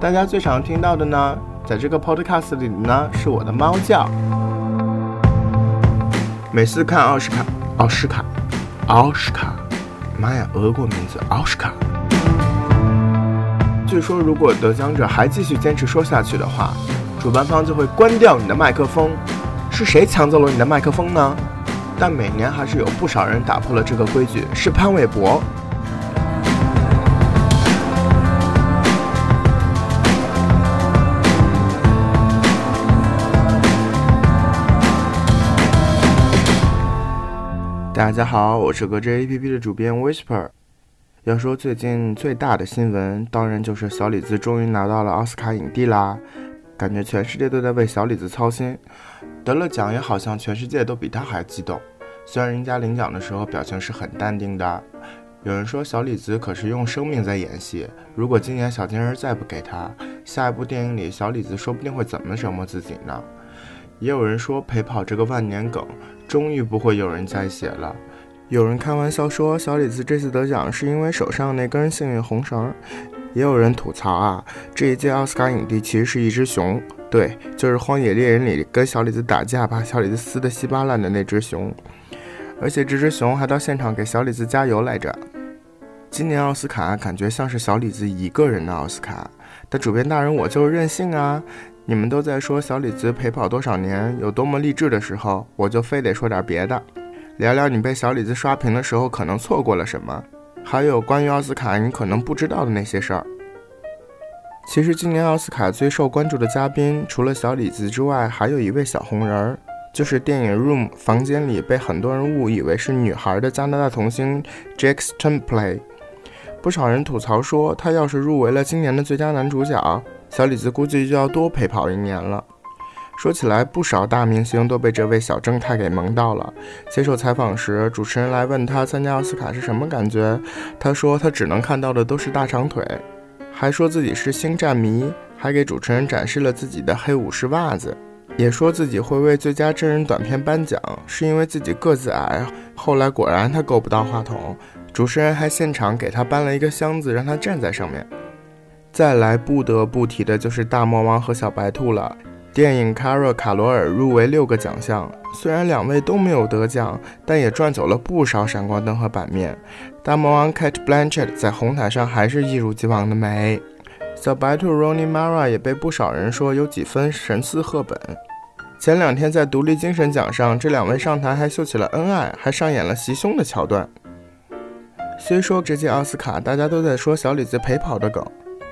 大家最常听到的呢，在这个 podcast 里呢，是我的猫叫。每次看奥斯卡，奥斯卡，奥斯卡，妈呀，俄国名字奥斯卡。据说，如果得奖者还继续坚持说下去的话，主办方就会关掉你的麦克风。是谁抢走了你的麦克风呢？但每年还是有不少人打破了这个规矩，是潘玮柏。大家好，我是格致 APP 的主编 Whisper。要说最近最大的新闻，当然就是小李子终于拿到了奥斯卡影帝啦！感觉全世界都在为小李子操心，得了奖也好像全世界都比他还激动。虽然人家领奖的时候表情是很淡定的，有人说小李子可是用生命在演戏。如果今年小金人再不给他，下一部电影里小李子说不定会怎么折磨自己呢？也有人说陪跑这个万年梗，终于不会有人再写了。有人开玩笑说，小李子这次得奖是因为手上那根幸运红绳。也有人吐槽啊，这一届奥斯卡影帝其实是一只熊，对，就是《荒野猎人》里跟小李子打架，把小李子撕得稀巴烂的那只熊。而且这只熊还到现场给小李子加油来着。今年奥斯卡感觉像是小李子一个人的奥斯卡，但主编大人我就是任性啊！你们都在说小李子陪跑多少年有多么励志的时候，我就非得说点别的。聊聊你被小李子刷屏的时候可能错过了什么，还有关于奥斯卡你可能不知道的那些事儿。其实今年奥斯卡最受关注的嘉宾，除了小李子之外，还有一位小红人儿，就是电影《Room》房间里被很多人误以为是女孩的加拿大童星 Jack Spenplay。不少人吐槽说，他要是入围了今年的最佳男主角，小李子估计就要多陪跑一年了。说起来，不少大明星都被这位小正太给萌到了。接受采访时，主持人来问他参加奥斯卡是什么感觉，他说他只能看到的都是大长腿，还说自己是星战迷，还给主持人展示了自己的黑武士袜子，也说自己会为最佳真人短片颁奖，是因为自己个子矮。后来果然他够不到话筒，主持人还现场给他搬了一个箱子，让他站在上面。再来不得不提的就是大魔王和小白兔了。电影《卡若卡罗尔》入围六个奖项，虽然两位都没有得奖，但也赚走了不少闪光灯和版面。大魔王 Kate Blanchett 在红毯上还是一如既往的美，小白兔 Ronny Mara 也被不少人说有几分神似赫本。前两天在独立精神奖上，这两位上台还秀起了恩爱，还上演了袭胸的桥段。虽说这届奥斯卡大家都在说小李子陪跑的梗。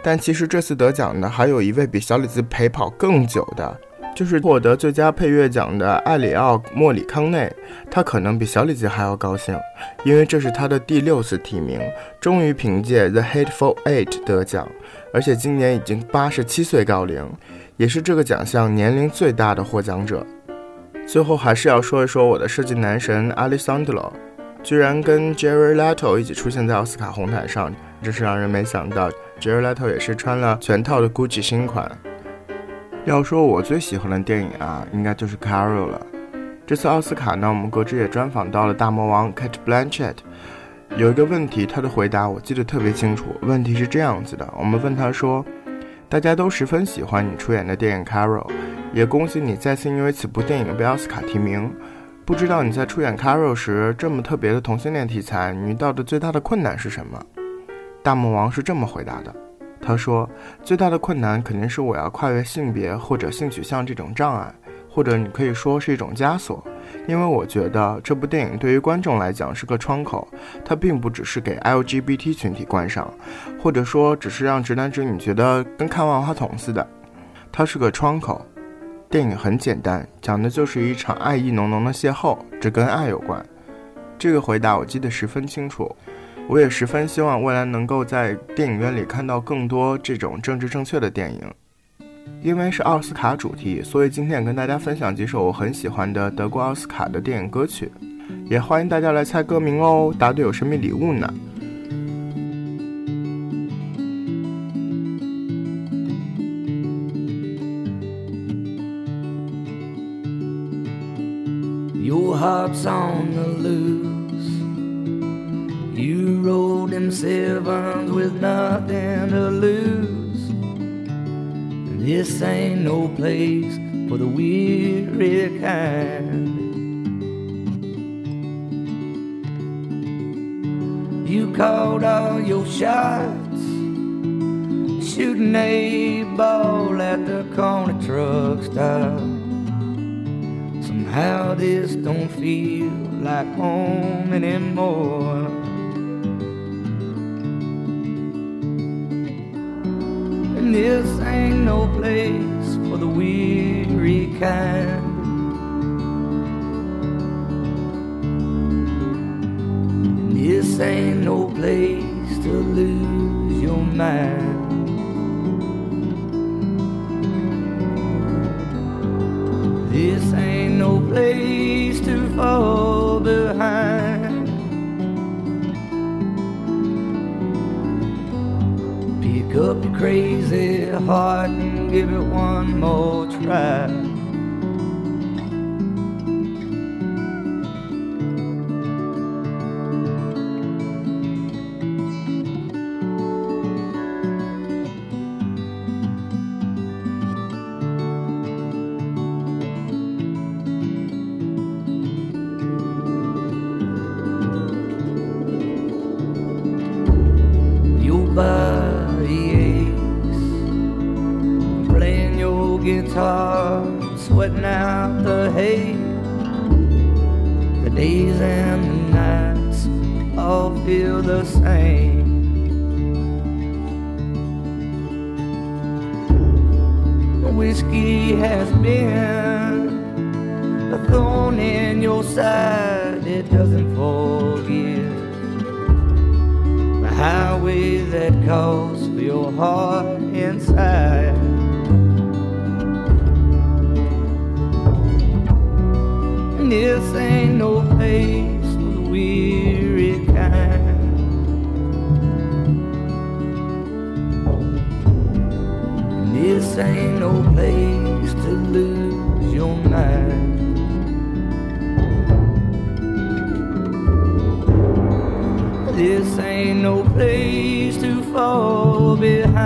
但其实这次得奖的还有一位比小李子陪跑更久的，就是获得最佳配乐奖的艾里奥·莫里康内。他可能比小李子还要高兴，因为这是他的第六次提名，终于凭借《The Hateful Eight》得奖，而且今年已经八十七岁高龄，也是这个奖项年龄最大的获奖者。最后还是要说一说我的设计男神阿里桑德罗，居然跟 Jerry Leto 一起出现在奥斯卡红毯上，真是让人没想到。J a r e Leto 也是穿了全套的 Gucci 新款。要说我最喜欢的电影啊，应该就是《Carol》了。这次奥斯卡呢，我们格之也专访到了大魔王 Kate Blanchett。有一个问题，他的回答我记得特别清楚。问题是这样子的：我们问他说，大家都十分喜欢你出演的电影《Carol》，也恭喜你再次因为此部电影被奥斯卡提名。不知道你在出演《Carol》时，这么特别的同性恋题材，你遇到的最大的困难是什么？大魔王是这么回答的：“他说，最大的困难肯定是我要跨越性别或者性取向这种障碍，或者你可以说是一种枷锁。因为我觉得这部电影对于观众来讲是个窗口，它并不只是给 LGBT 群体观赏，或者说只是让直男直女觉得跟看万花筒似的。它是个窗口。电影很简单，讲的就是一场爱意浓浓的邂逅，这跟爱有关。这个回答我记得十分清楚。”我也十分希望未来能够在电影院里看到更多这种政治正确的电影，因为是奥斯卡主题，所以今天也跟大家分享几首我很喜欢的德国奥斯卡的电影歌曲，也欢迎大家来猜歌名哦，答对有神秘礼物呢。You heart's on the loose. Them with nothing to lose. This ain't no place for the weary kind. You called all your shots, shooting a ball at the corner truck stop. Somehow this don't feel like home anymore. This ain't no place for the weary kind. This ain't no place to lose your mind. This ain't no place crazy heart and give it one more try. Sweating out the hate The days and the nights All feel the same. Whiskey has been A thorn in your side. It doesn't forgive the highway that calls for your heart inside. This ain't no place for the weary kind. And this ain't no place to lose your mind. This ain't no place to fall behind.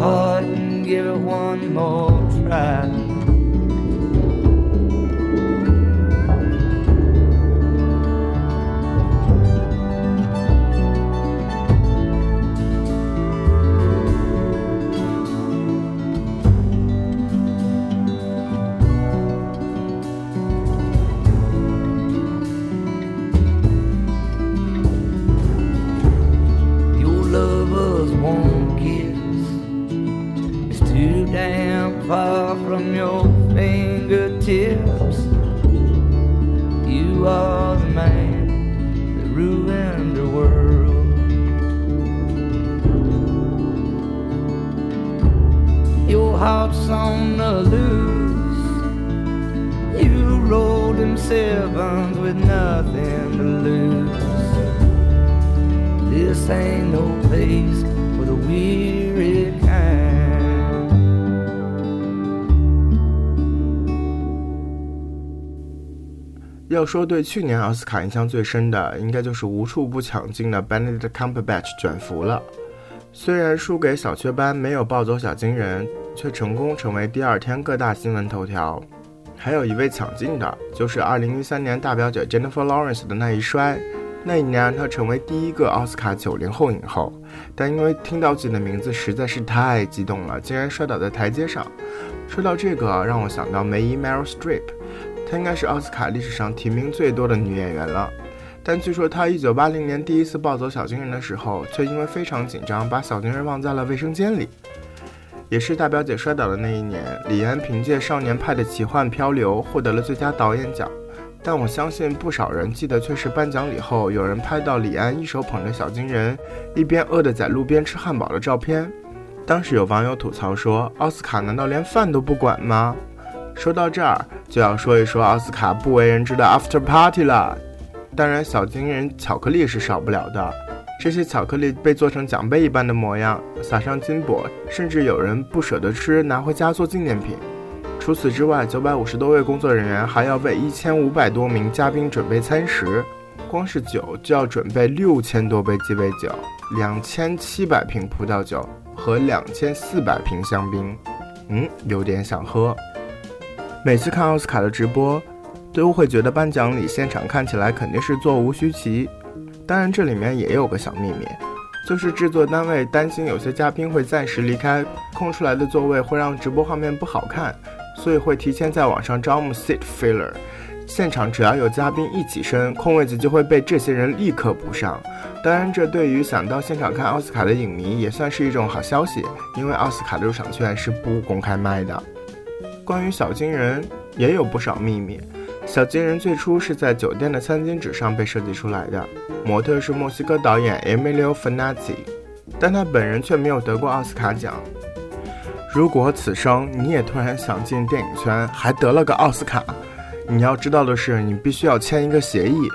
Heart and give it one more heart's on the loose. You rolled them sevens with nothing to lose. This ain't no place for the weary kind. 要说对去年奥斯卡印象最深的，应该就是无处不抢镜的 Benedict Cumberbatch 卷福了。虽然输给小雀斑，没有抱走小金人，却成功成为第二天各大新闻头条。还有一位抢镜的，就是2013年大表姐 Jennifer Lawrence 的那一摔。那一年，她成为第一个奥斯卡九零后影后，但因为听到自己的名字实在是太激动了，竟然摔倒在台阶上。说到这个，让我想到梅姨 Meryl Streep，她应该是奥斯卡历史上提名最多的女演员了。但据说她1980年第一次抱走小金人的时候，却因为非常紧张，把小金人忘在了卫生间里。也是大表姐摔倒的那一年，李安凭借《少年派的奇幻漂流》获得了最佳导演奖。但我相信不少人记得却是颁奖礼后，有人拍到李安一手捧着小金人，一边饿得在路边吃汉堡的照片。当时有网友吐槽说：“奥斯卡难道连饭都不管吗？”说到这儿，就要说一说奥斯卡不为人知的 After Party 了。当然，小金人巧克力是少不了的。这些巧克力被做成奖杯一般的模样，撒上金箔，甚至有人不舍得吃，拿回家做纪念品。除此之外，九百五十多位工作人员还要为一千五百多名嘉宾准备餐食。光是酒就要准备六千多杯鸡尾酒、两千七百瓶葡萄酒和两千四百瓶香槟。嗯，有点想喝。每次看奥斯卡的直播，都会觉得颁奖礼现场看起来肯定是座无虚席。当然，这里面也有个小秘密，就是制作单位担心有些嘉宾会暂时离开，空出来的座位会让直播画面不好看，所以会提前在网上招募 seat filler。现场只要有嘉宾一起身，空位子就会被这些人立刻补上。当然，这对于想到现场看奥斯卡的影迷也算是一种好消息，因为奥斯卡的入场券是不公开卖的。关于小金人，也有不少秘密。小金人最初是在酒店的餐巾纸上被设计出来的，模特是墨西哥导演 Emilio Fanazzi，但他本人却没有得过奥斯卡奖。如果此生你也突然想进电影圈，还得了个奥斯卡，你要知道的是，你必须要签一个协议，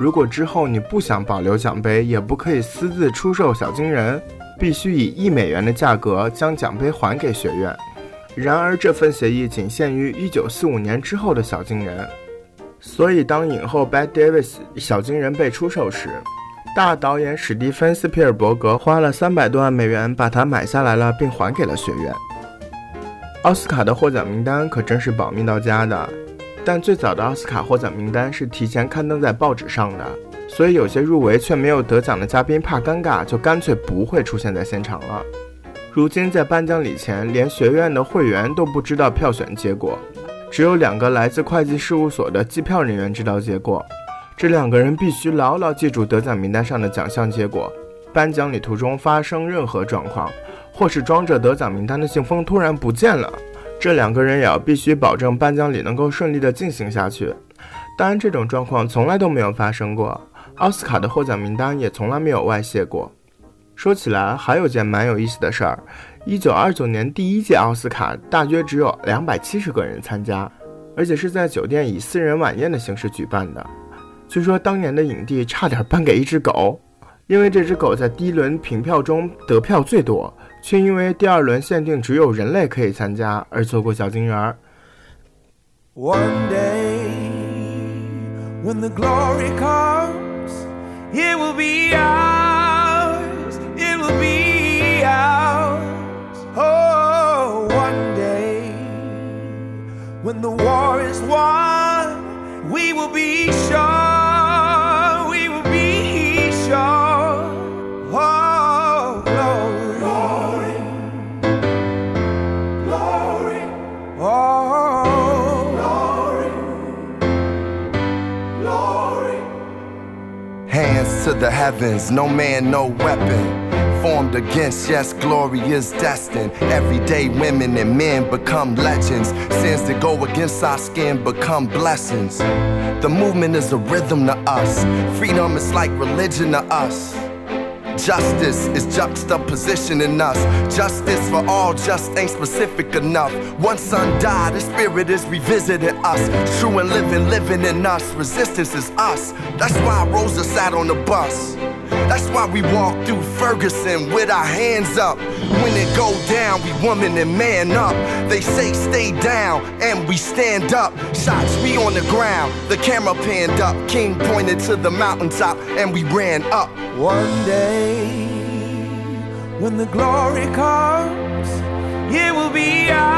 如果之后你不想保留奖杯，也不可以私自出售小金人，必须以一美元的价格将奖杯还给学院。然而，这份协议仅限于1945年之后的小金人。所以，当影后 Bette Davis 小金人被出售时，大导演史蒂芬斯皮尔伯格花了三百多万美元把它买下来了，并还给了学院。奥斯卡的获奖名单可真是保密到家的，但最早的奥斯卡获奖名单是提前刊登在报纸上的，所以有些入围却没有得奖的嘉宾怕尴尬，就干脆不会出现在现场了。如今在颁奖礼前，连学院的会员都不知道票选结果。只有两个来自会计事务所的计票人员知道结果，这两个人必须牢牢记住得奖名单上的奖项结果。颁奖礼途中发生任何状况，或是装着得奖名单的信封突然不见了，这两个人也要必须保证颁奖礼能够顺利的进行下去。当然，这种状况从来都没有发生过，奥斯卡的获奖名单也从来没有外泄过。说起来，还有件蛮有意思的事儿。一九二九年第一届奥斯卡大约只有两百七十个人参加，而且是在酒店以私人晚宴的形式举办的。据说当年的影帝差点颁给一只狗，因为这只狗在第一轮凭票中得票最多，却因为第二轮限定只有人类可以参加而错过小金人儿。One day, when the glory comes, it will be ours. It will be ours. When the war is won, we will be sure. We will be sure. Oh, glory, glory, oh, glory, glory. Hands to the heavens, no man, no weapon. Formed against, yes, glory is destined. Everyday women and men become legends. Sins that go against our skin become blessings. The movement is a rhythm to us. Freedom is like religion to us. Justice is juxtaposition in us. Justice for all just ain't specific enough. One son died, the spirit is revisiting us. True and living, living in us. Resistance is us. That's why Rosa sat on the bus. That's why we walk through Ferguson with our hands up. When it go down, we woman and man up. They say stay down, and we stand up. Shots we on the ground, the camera panned up. King pointed to the mountaintop, and we ran up. One day, when the glory comes, it will be ours.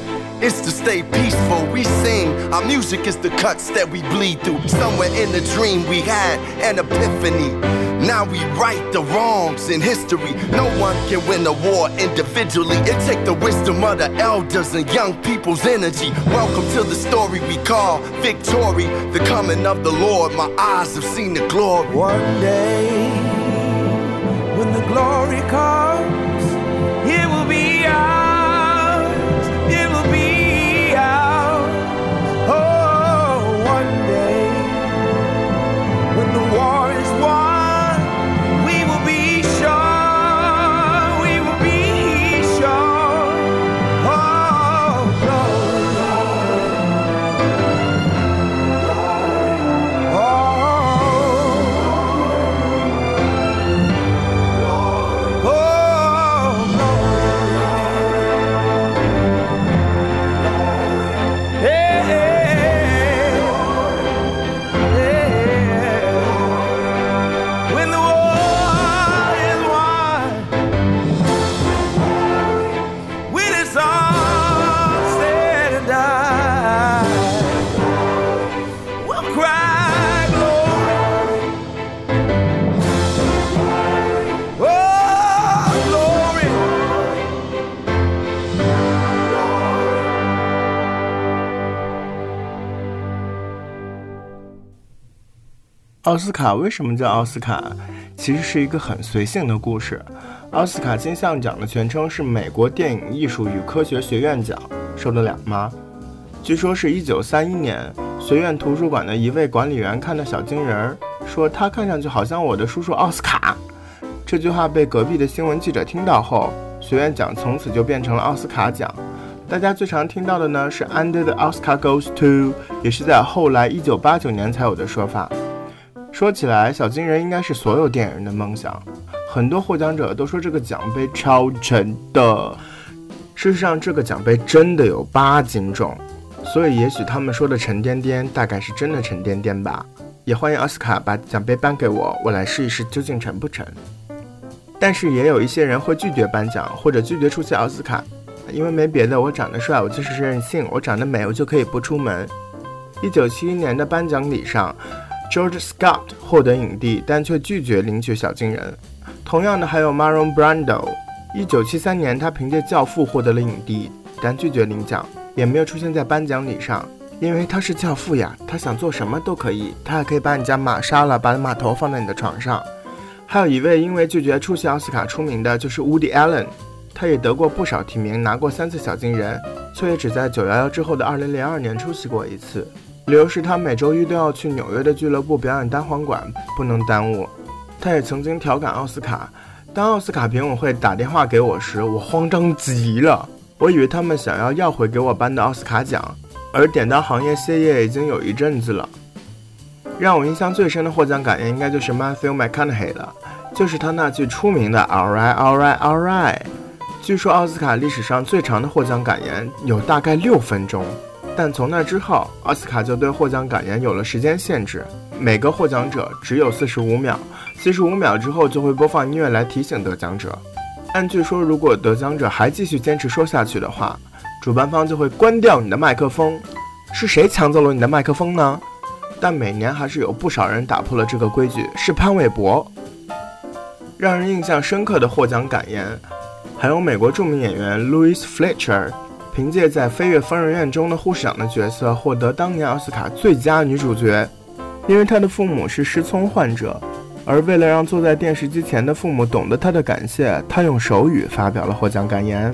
It's to stay peaceful. We sing. Our music is the cuts that we bleed through. Somewhere in the dream we had an epiphany. Now we right the wrongs in history. No one can win a war individually. It take the wisdom of the elders and young people's energy. Welcome to the story we call victory. The coming of the Lord. My eyes have seen the glory. One day, when the glory comes, 奥斯卡为什么叫奥斯卡？其实是一个很随性的故事。奥斯卡金像奖的全称是美国电影艺术与科学学院奖，受得了吗？据说是一九三一年，学院图书馆的一位管理员看到小金人儿，说他看上去好像我的叔叔奥斯卡。这句话被隔壁的新闻记者听到后，学院奖从此就变成了奥斯卡奖。大家最常听到的呢是 Under the Oscar goes to，也是在后来一九八九年才有的说法。说起来，小金人应该是所有电影人的梦想。很多获奖者都说这个奖杯超沉的，事实上，这个奖杯真的有八斤重，所以也许他们说的沉甸甸，大概是真的沉甸甸吧。也欢迎奥斯卡把奖杯颁给我，我来试一试究竟沉不沉。但是也有一些人会拒绝颁奖，或者拒绝出席奥斯卡，因为没别的，我长得帅，我就是任性；我长得美，我就可以不出门。一九七一年的颁奖礼上。George Scott 获得影帝，但却拒绝领取小金人。同样的还有 Marlon Brando，一九七三年他凭借《教父》获得了影帝，但拒绝领奖，也没有出现在颁奖礼上，因为他是教父呀，他想做什么都可以，他还可以把你家马杀了，把码头放在你的床上。还有一位因为拒绝出席奥斯卡出名的，就是 Woody Allen，他也得过不少提名，拿过三次小金人，却也只在九幺幺之后的二零零二年出席过一次。理由是他每周一都要去纽约的俱乐部表演单簧管，不能耽误。他也曾经调侃奥斯卡，当奥斯卡评委会打电话给我时，我慌张极了，我以为他们想要要回给我颁的奥斯卡奖，而典当行业歇业已经有一阵子了。让我印象最深的获奖感言应该就是 Matthew McConaughey 了，就是他那句出名的 All right, all right, all right。据说奥斯卡历史上最长的获奖感言有大概六分钟。但从那之后，奥斯卡就对获奖感言有了时间限制，每个获奖者只有四十五秒，四十五秒之后就会播放音乐来提醒得奖者。但据说，如果得奖者还继续坚持说下去的话，主办方就会关掉你的麦克风。是谁抢走了你的麦克风呢？但每年还是有不少人打破了这个规矩，是潘玮柏。让人印象深刻的获奖感言，还有美国著名演员 Louis Fletcher。凭借在《飞越疯人院》中的护士长的角色获得当年奥斯卡最佳女主角，因为她的父母是失聪患者，而为了让坐在电视机前的父母懂得她的感谢，她用手语发表了获奖感言。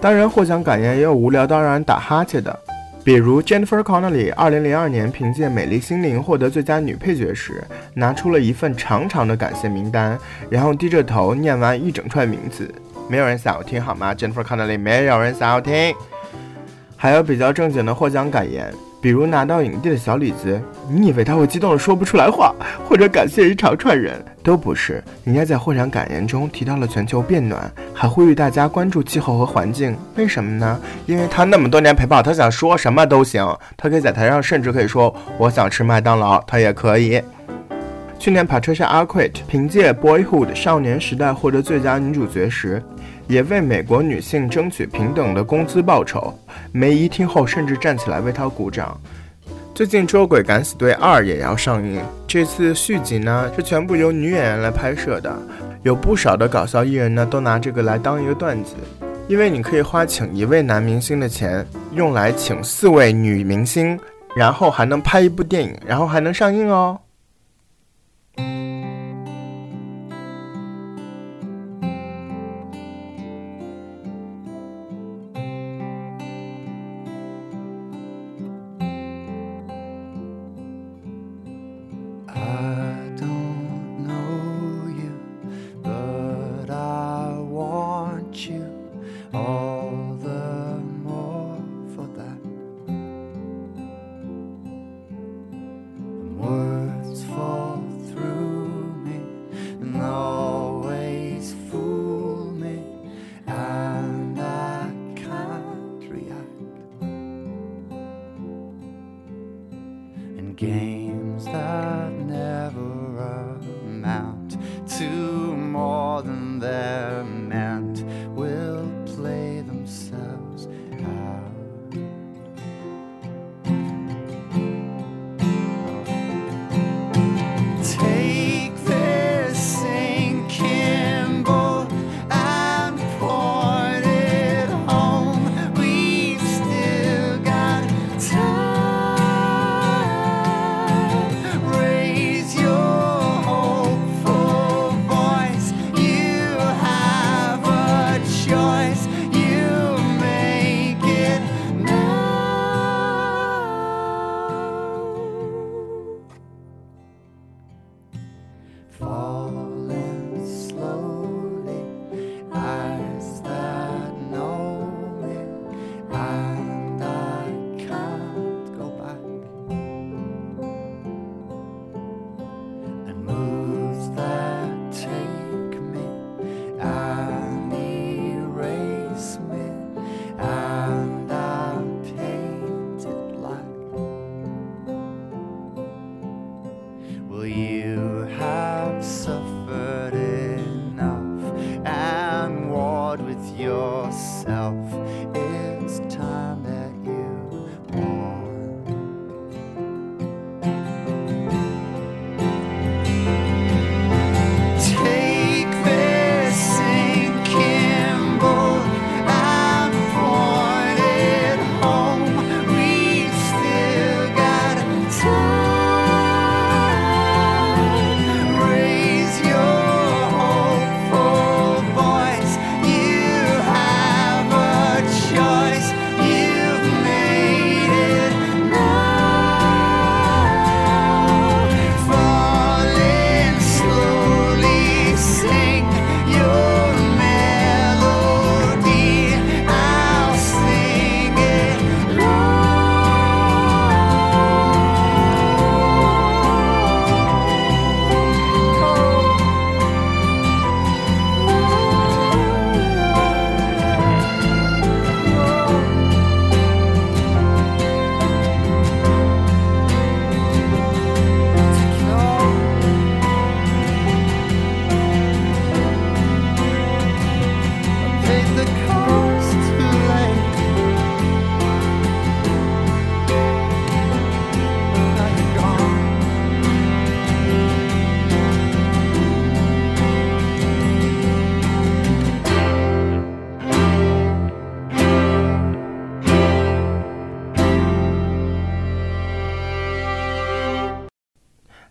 当然，获奖感言也有无聊到让人打哈欠的，比如 Jennifer Connelly 2002年凭借《美丽心灵》获得最佳女配角时，拿出了一份长长的感谢名单，然后低着头念完一整串名字。没有人想要听好吗？Jennifer Connelly，没有人想要听。还有比较正经的获奖感言，比如拿到影帝的小李子，你以为他会激动的说不出来话，或者感谢一长串人？都不是，人家在获奖感言中提到了全球变暖，还呼吁大家关注气候和环境。为什么呢？因为他那么多年陪跑，他想说什么都行。他可以在台上，甚至可以说我想吃麦当劳，他也可以。去年 Patricia Arquette 凭借《Boyhood》少年时代获得最佳女主角时。也为美国女性争取平等的工资报酬。梅姨听后甚至站起来为她鼓掌。最近《捉鬼敢死队二》也要上映，这次续集呢是全部由女演员来拍摄的，有不少的搞笑艺人呢都拿这个来当一个段子，因为你可以花请一位男明星的钱，用来请四位女明星，然后还能拍一部电影，然后还能上映哦。Games that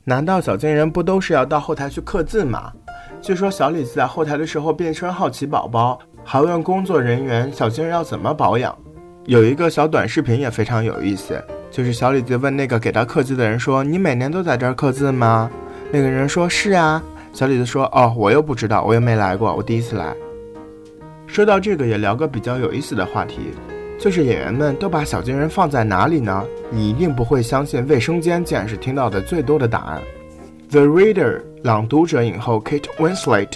难道小金人不都是要到后台去刻字吗？据说小李子在后台的时候变身好奇宝宝，还问工作人员小金人要怎么保养。有一个小短视频也非常有意思，就是小李子问那个给他刻字的人说：“你每年都在这儿刻字吗？”那个人说：“是啊。”小李子说：“哦，我又不知道，我又没来过，我第一次来。”说到这个，也聊个比较有意思的话题。就是演员们都把小金人放在哪里呢？你一定不会相信，卫生间竟然是听到的最多的答案。The Reader 朗读者影后 Kate Winslet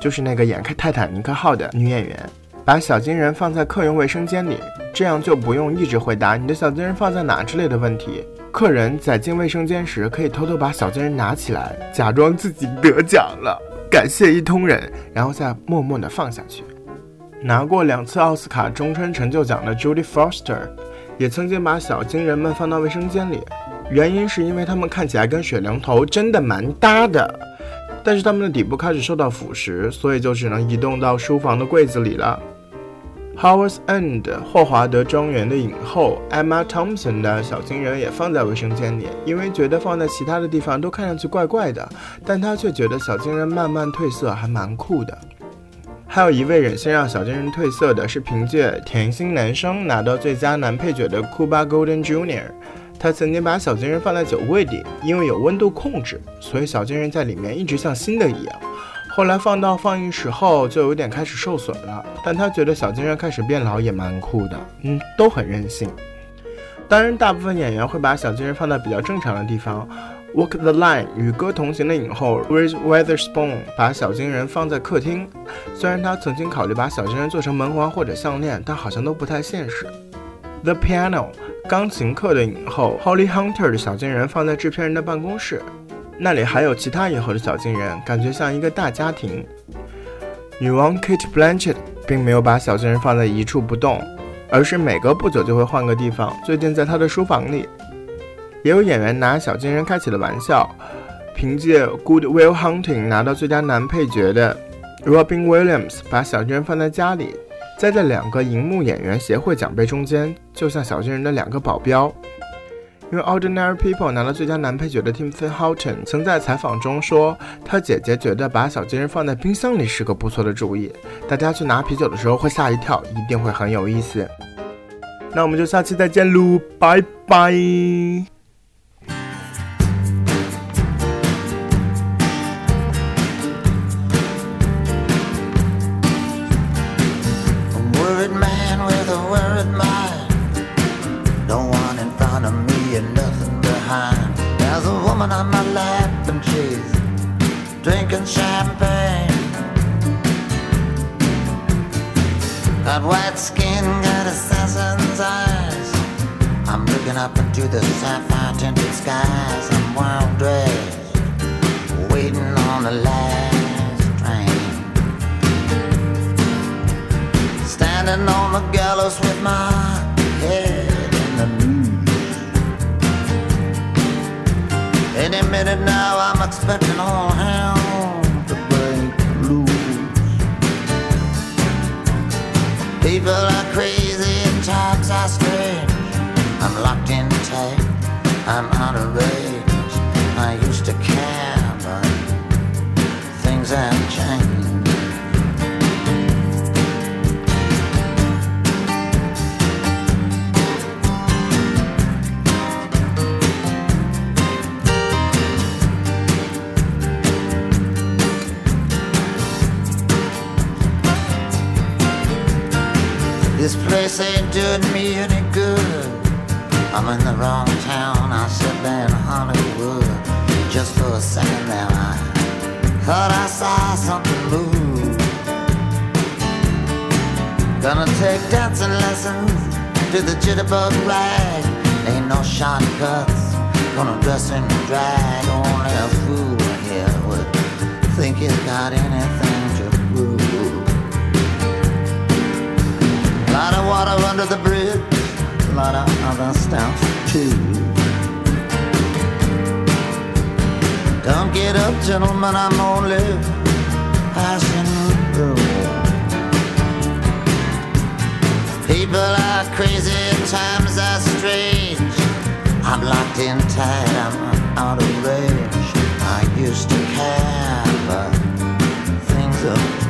就是那个演开泰坦尼克号的女演员，把小金人放在客用卫生间里，这样就不用一直回答你的小金人放在哪之类的问题。客人在进卫生间时，可以偷偷把小金人拿起来，假装自己得奖了，感谢一通人，然后再默默地放下去。拿过两次奥斯卡终身成就奖的 Judy Foster，也曾经把小金人们放到卫生间里，原因是因为他们看起来跟水龙头真的蛮搭的，但是他们的底部开始受到腐蚀，所以就只能移动到书房的柜子里了。Howard's End 霍华德庄园的影后 Emma Thompson 的小金人也放在卫生间里，因为觉得放在其他的地方都看上去怪怪的，但她却觉得小金人慢慢褪色还蛮酷的。还有一位忍心让小金人褪色的是凭借《甜心男生》拿到最佳男配角的 Cuba Golden Jr.，他曾经把小金人放在酒柜里，因为有温度控制，所以小金人在里面一直像新的一样。后来放到放映室后就有点开始受损了，但他觉得小金人开始变老也蛮酷的，嗯，都很任性。当然，大部分演员会把小金人放在比较正常的地方。Walk the Line 与歌同行的影后 Reese Witherspoon 把小金人放在客厅，虽然她曾经考虑把小金人做成门环或者项链，但好像都不太现实。The Piano 钢琴课的影后 Holly Hunter 的小金人放在制片人的办公室，那里还有其他影后的小金人，感觉像一个大家庭。女王 Kate Blanchett 并没有把小金人放在一处不动，而是每隔不久就会换个地方。最近在她的书房里。也有演员拿小金人开起了玩笑，凭借《Good Will Hunting》拿到最佳男配角的 Robin Williams 把小金人放在家里，栽在两个荧幕演员协会奖杯中间，就像小金人的两个保镖。因为《Ordinary People》拿了最佳男配角的 Timothy Houghton 曾在采访中说，他姐姐觉得把小金人放在冰箱里是个不错的主意，大家去拿啤酒的时候会吓一跳，一定会很有意思。那我们就下期再见喽，拜拜。Into the sapphire tinted skies. I'm wild dressed, waiting on the last train. Standing on the gallows with my head in the noose. Any minute now, I'm expecting all hell to break loose. People are crazy to care, things have changed. This place ain't doing me any good. I'm in the wrong town. For there, I thought I saw something move. Gonna take dancing lessons to the jitterbug rag. Ain't no shortcuts. Gonna dress in drag. Only a fool here would think he's got anything to prove. Lot of water under the bridge, a lot of other stuff too. Don't get up, gentlemen, I'm only passing through. People are crazy, times are strange. I'm locked in tight, I'm out of range. I used to care, but things are